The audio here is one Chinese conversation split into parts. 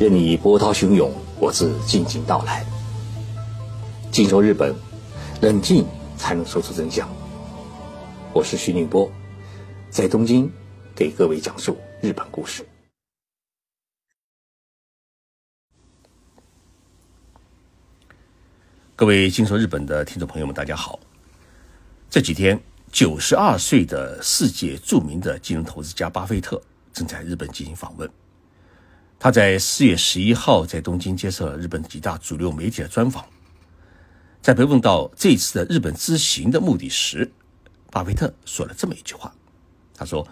任你波涛汹涌，我自静静到来。静说日本，冷静才能说出真相。我是徐宁波，在东京给各位讲述日本故事。各位静说日本的听众朋友们，大家好。这几天，九十二岁的世界著名的金融投资家巴菲特正在日本进行访问。他在四月十一号在东京接受了日本几大主流媒体的专访，在被问到这次的日本之行的目的时，巴菲特说了这么一句话：“他说，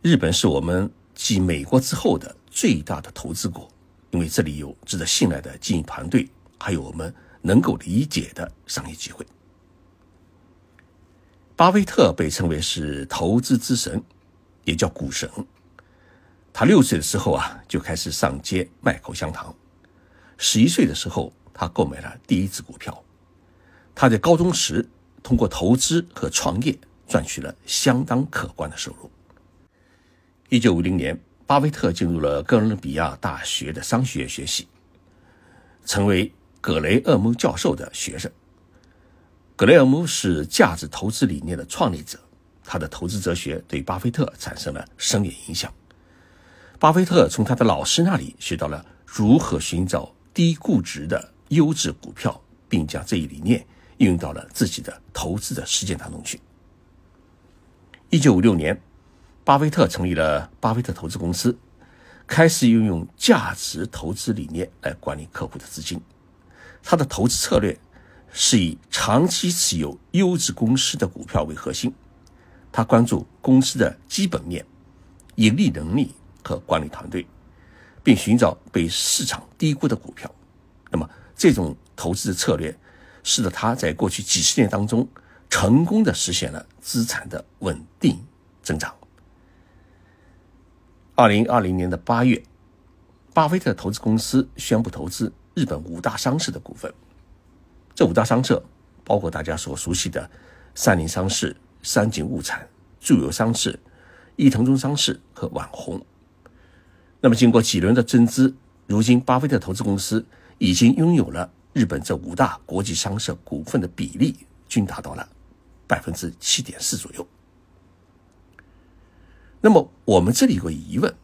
日本是我们继美国之后的最大的投资国，因为这里有值得信赖的经营团队，还有我们能够理解的商业机会。”巴菲特被称为是投资之神，也叫股神。他六岁的时候啊，就开始上街卖口香糖。十一岁的时候，他购买了第一只股票。他在高中时通过投资和创业赚取了相当可观的收入。一九五零年，巴菲特进入了哥伦比亚大学的商学院学习，成为格雷厄姆教授的学生。格雷厄姆是价值投资理念的创立者，他的投资哲学对巴菲特产生了深远影响。巴菲特从他的老师那里学到了如何寻找低估值的优质股票，并将这一理念应用到了自己的投资的实践当中去。一九五六年，巴菲特成立了巴菲特投资公司，开始运用价值投资理念来管理客户的资金。他的投资策略是以长期持有优质公司的股票为核心，他关注公司的基本面、盈利能力。和管理团队，并寻找被市场低估的股票。那么，这种投资的策略，使得他在过去几十年当中，成功的实现了资产的稳定增长。二零二零年的八月，巴菲特投资公司宣布投资日本五大商社的股份。这五大商社包括大家所熟悉的三菱商事、三井物产、住友商事、伊藤忠商事和网红。那么，经过几轮的增资，如今巴菲特投资公司已经拥有了日本这五大国际商社股份的比例均达到了百分之七点四左右。那么，我们这里有个疑问：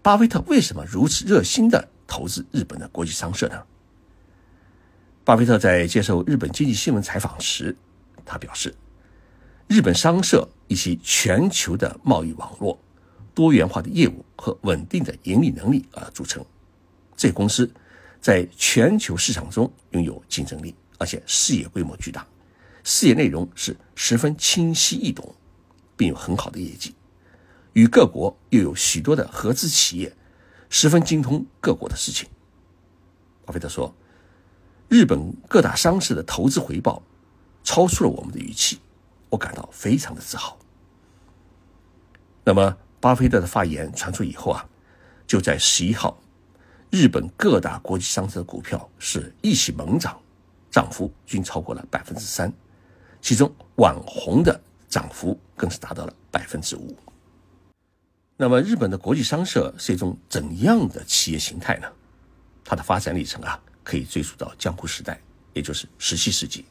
巴菲特为什么如此热心的投资日本的国际商社呢？巴菲特在接受日本经济新闻采访时，他表示，日本商社以及全球的贸易网络。多元化的业务和稳定的盈利能力而著称，这公司在全球市场中拥有竞争力，而且事业规模巨大，事业内容是十分清晰易懂，并有很好的业绩，与各国又有许多的合资企业，十分精通各国的事情。巴菲特说：“日本各大商社的投资回报超出了我们的预期，我感到非常的自豪。”那么。巴菲特的发言传出以后啊，就在十一号，日本各大国际商社的股票是一起猛涨，涨幅均超过了百分之三，其中网红的涨幅更是达到了百分之五。那么，日本的国际商社是一种怎样的企业形态呢？它的发展历程啊，可以追溯到江户时代，也就是十七世纪。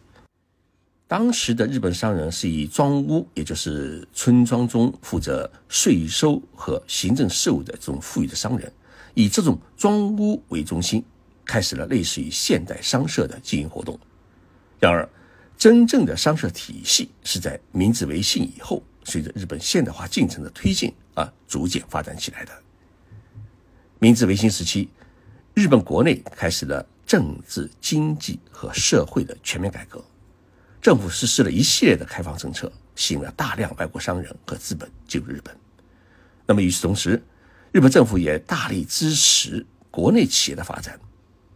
当时的日本商人是以庄屋，也就是村庄中负责税收和行政事务的这种富裕的商人，以这种庄屋为中心，开始了类似于现代商社的经营活动。然而，真正的商社体系是在明治维新以后，随着日本现代化进程的推进而逐渐发展起来的。明治维新时期，日本国内开始了政治、经济和社会的全面改革。政府实施了一系列的开放政策，吸引了大量外国商人和资本进入日本。那么与此同时，日本政府也大力支持国内企业的发展，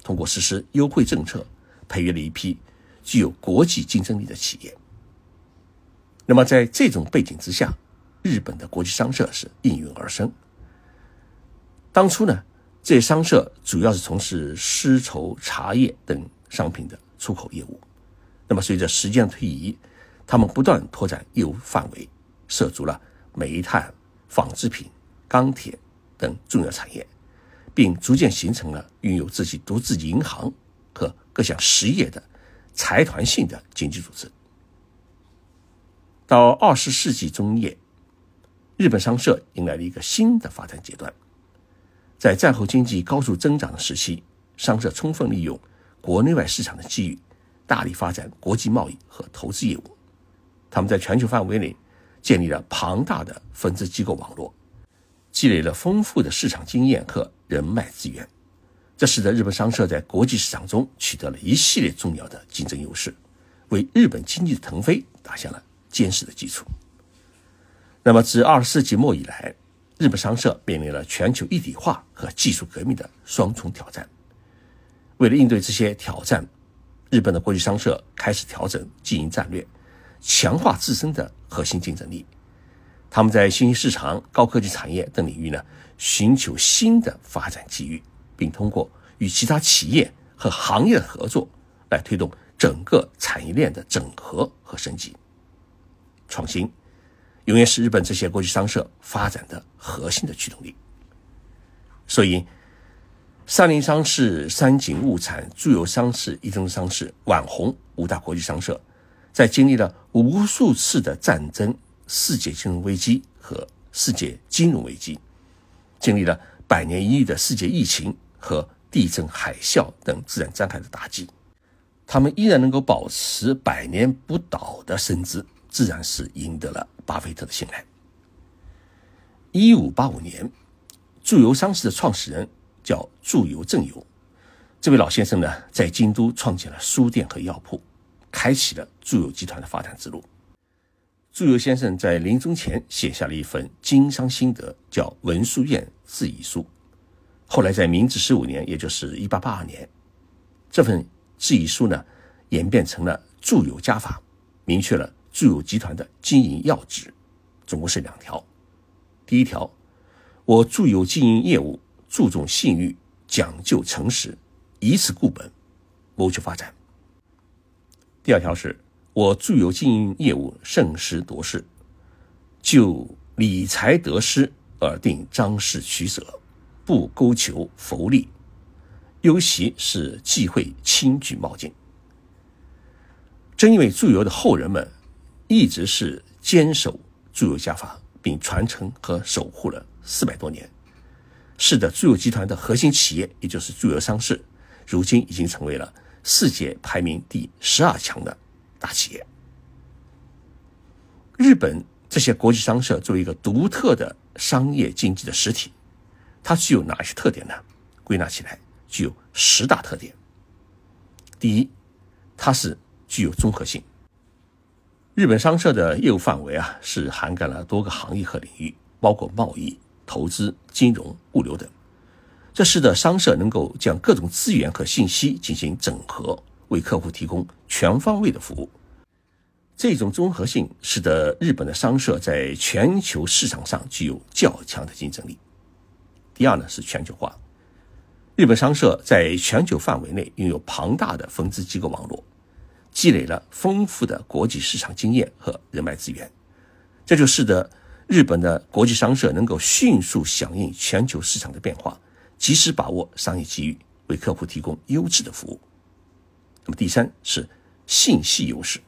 通过实施优惠政策，培育了一批具有国际竞争力的企业。那么在这种背景之下，日本的国际商社是应运而生。当初呢，这些商社主要是从事丝绸、茶叶等商品的出口业务。那么，随着时间的推移，他们不断拓展业务范围，涉足了煤炭、纺织品、钢铁等重要产业，并逐渐形成了拥有自己独自银行和各项实业的财团性的经济组织。到二十世纪中叶，日本商社迎来了一个新的发展阶段。在战后经济高速增长的时期，商社充分利用国内外市场的机遇，大力发展国际贸易和投资业务。他们在全球范围内建立了庞大的分支机构网络，积累了丰富的市场经验和人脉资源，这使得日本商社在国际市场中取得了一系列重要的竞争优势，为日本经济的腾飞打下了坚实的基础。那么，自二十世纪末以来，日本商社面临了全球一体化和技术革命的双重挑战。为了应对这些挑战，日本的国际商社开始调整经营战略，强化自身的核心竞争力。他们在新兴市场、高科技产业等领域呢，寻求新的发展机遇，并通过与其他企业和行业的合作，来推动整个产业链的整合和升级。创新。永远是日本这些国际商社发展的核心的驱动力。所以，三菱商事、三井物产、住友商事、伊藤商事、网红五大国际商社，在经历了无数次的战争、世界金融危机和世界金融危机，经历了百年一遇的世界疫情和地震、海啸等自然灾害的打击，他们依然能够保持百年不倒的身姿。自然是赢得了巴菲特的信赖。一五八五年，住友商事的创始人叫住友正友，这位老先生呢，在京都创建了书店和药铺，开启了住友集团的发展之路。住友先生在临终前写下了一份经商心得，叫《文殊院自遗书》。后来在明治十五年，也就是一八八二年，这份自遗书呢，演变成了住友家法，明确了。住友集团的经营要旨，总共是两条。第一条，我住友经营业务注重信誉，讲究诚实，以此固本，谋求发展。第二条是，我住友经营业务慎实夺势，就理财得失而定张氏取舍，不勾求浮利，尤其是忌讳轻举冒进。正因为住友的后人们。一直是坚守住友家法，并传承和守护了四百多年，是的住友集团的核心企业，也就是住友商事，如今已经成为了世界排名第十二强的大企业。日本这些国际商社作为一个独特的商业经济的实体，它具有哪些特点呢？归纳起来具有十大特点。第一，它是具有综合性。日本商社的业务范围啊，是涵盖了多个行业和领域，包括贸易、投资、金融、物流等。这使得商社能够将各种资源和信息进行整合，为客户提供全方位的服务。这种综合性使得日本的商社在全球市场上具有较强的竞争力。第二呢，是全球化。日本商社在全球范围内拥有庞大的分支机构网络。积累了丰富的国际市场经验和人脉资源，这就使得日本的国际商社能够迅速响应全球市场的变化，及时把握商业机遇，为客户提供优质的服务。那么第三是信息优势，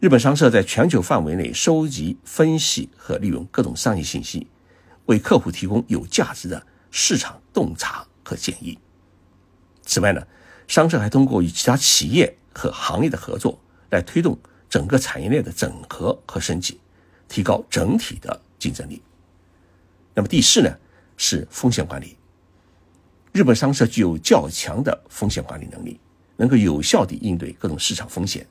日本商社在全球范围内收集、分析和利用各种商业信息，为客户提供有价值的市场洞察和建议。此外呢，商社还通过与其他企业。和行业的合作，来推动整个产业链的整合和升级，提高整体的竞争力。那么第四呢，是风险管理。日本商社具有较强的风险管理能力，能够有效地应对各种市场风险。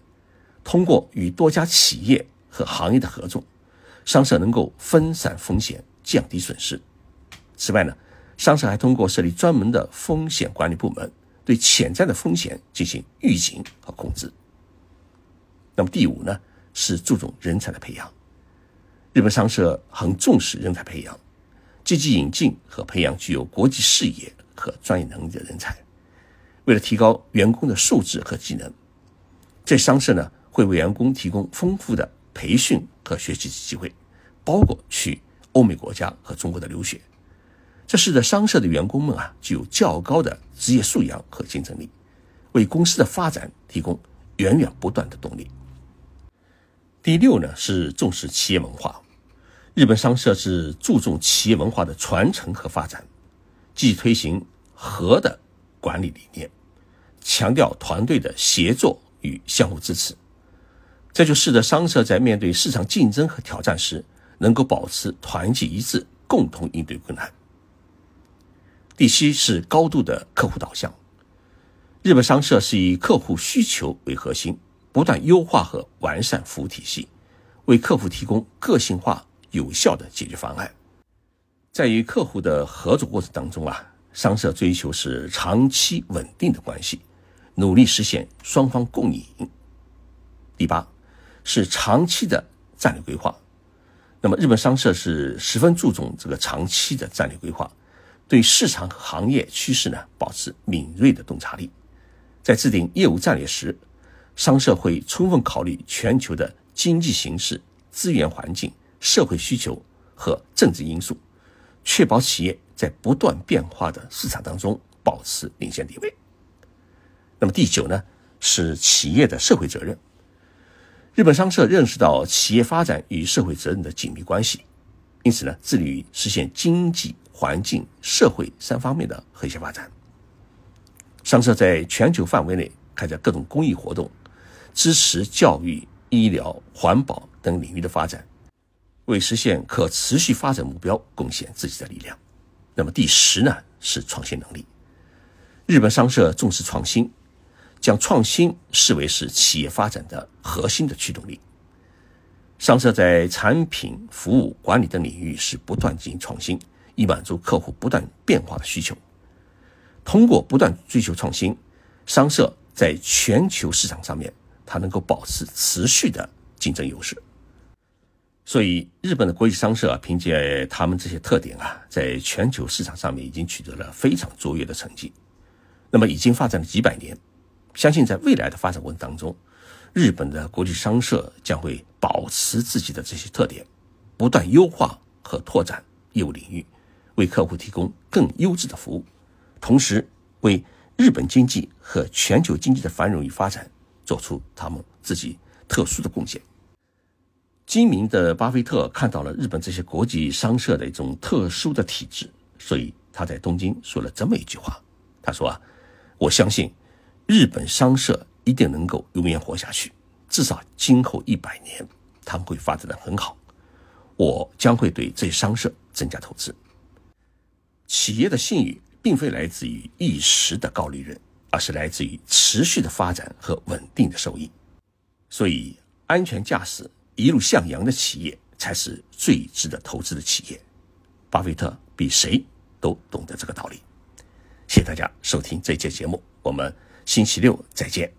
通过与多家企业和行业的合作，商社能够分散风险，降低损失。此外呢，商社还通过设立专门的风险管理部门。对潜在的风险进行预警和控制。那么第五呢，是注重人才的培养。日本商社很重视人才培养，积极引进和培养具有国际视野和专业能力的人才。为了提高员工的素质和技能，这商社呢会为员工提供丰富的培训和学习机会，包括去欧美国家和中国的留学。这使得商社的员工们啊具有较高的职业素养和竞争力，为公司的发展提供源源不断的动力。第六呢是重视企业文化，日本商社是注重企业文化的传承和发展，积极推行和的管理理念，强调团队的协作与相互支持，这就使得商社在面对市场竞争和挑战时，能够保持团结一致，共同应对困难。第七是高度的客户导向。日本商社是以客户需求为核心，不断优化和完善服务体系，为客户提供个性化、有效的解决方案。在与客户的合作过程当中啊，商社追求是长期稳定的关系，努力实现双方共赢。第八是长期的战略规划。那么，日本商社是十分注重这个长期的战略规划。对市场行业趋势呢，保持敏锐的洞察力，在制定业务战略时，商社会充分考虑全球的经济形势、资源环境、社会需求和政治因素，确保企业在不断变化的市场当中保持领先地位。那么第九呢，是企业的社会责任。日本商社认识到企业发展与社会责任的紧密关系，因此呢，致力于实现经济。环境、社会三方面的和谐发展。商社在全球范围内开展各种公益活动，支持教育、医疗、环保等领域的发展，为实现可持续发展目标贡献自己的力量。那么第十呢，是创新能力。日本商社重视创新，将创新视为是企业发展的核心的驱动力。商社在产品、服务、管理等领域是不断进行创新。以满足客户不断变化的需求。通过不断追求创新，商社在全球市场上面，它能够保持持续的竞争优势。所以，日本的国际商社啊，凭借他们这些特点啊，在全球市场上面已经取得了非常卓越的成绩。那么，已经发展了几百年，相信在未来的发展过程当中，日本的国际商社将会保持自己的这些特点，不断优化和拓展业务领域。为客户提供更优质的服务，同时为日本经济和全球经济的繁荣与发展做出他们自己特殊的贡献。精明的巴菲特看到了日本这些国际商社的一种特殊的体制，所以他在东京说了这么一句话：“他说啊，我相信日本商社一定能够永远活下去，至少今后一百年他们会发展的很好。我将会对这些商社增加投资。”企业的信誉并非来自于一时的高利润，而是来自于持续的发展和稳定的收益。所以，安全驾驶、一路向阳的企业才是最值得投资的企业。巴菲特比谁都懂得这个道理。谢谢大家收听这期节目，我们星期六再见。